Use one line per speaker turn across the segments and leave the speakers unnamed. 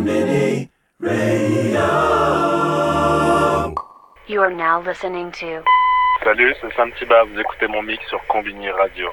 Mini Radio.
You are now listening to
Salut, c'est Santiba, vous écoutez mon mix sur Combini Radio.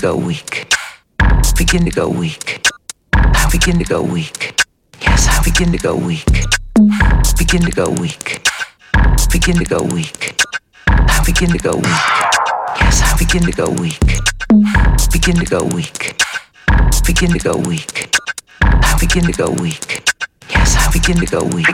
to go weak. Begin
to go weak. I begin to go weak. Yes,
I begin to
go
weak. Begin to
go
weak. Begin to go weak. I begin to
go
weak. Yes, I begin to go weak.
Begin
to go weak.
Begin
to go weak. I begin to go weak. Yes, I begin to go weak.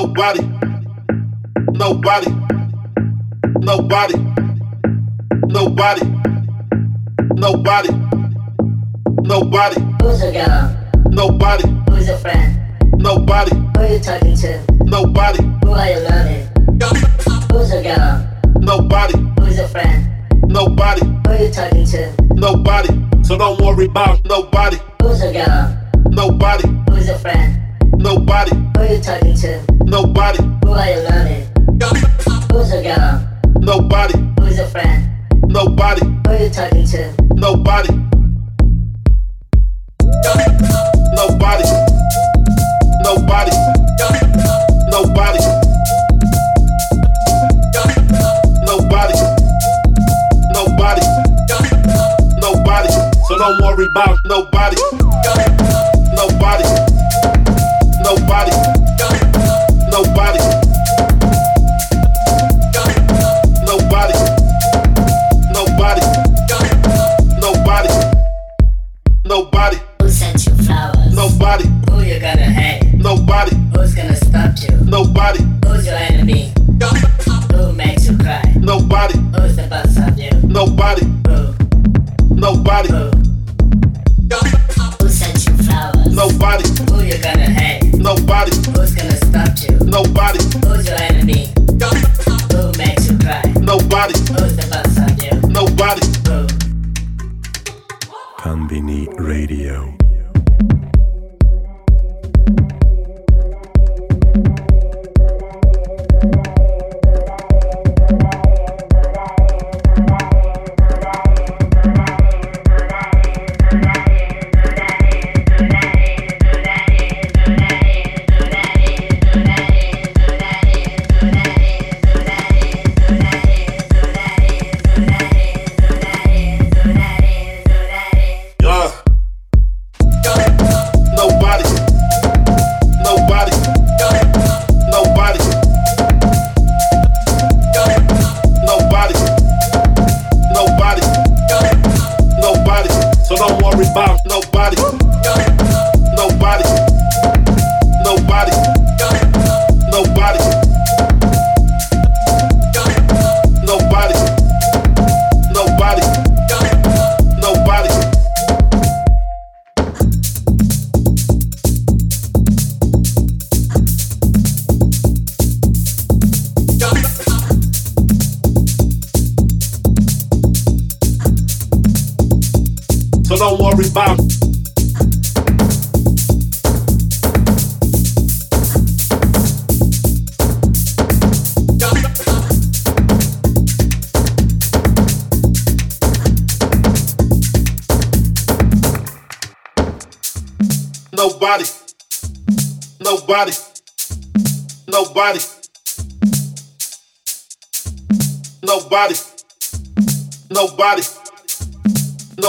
Nobody, nobody, nobody, nobody, nobody, nobody.
Who's a girl?
Nobody.
Who's a friend?
Nobody.
Who are you talking to?
Nobody.
Who are you loving? Who's a girl?
Nobody.
Who's a friend?
Nobody.
Who are you talking to?
Nobody. So don't worry about nobody. Who's a girl? Nobody.
Who's a friend?
Nobody.
Who are you talking to?
Nobody.
Who are you loving? Who's a girl?
Nobody.
Who's a friend?
Nobody.
Who are you talking to?
Nobody. Nobody. Nobody. Nobody. Nobody. Nobody. Nobody. So don't worry about nobody. Nobody.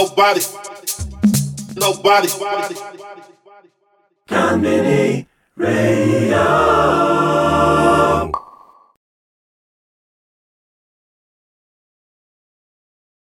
Nobody. Nobody.
Konbini Radio.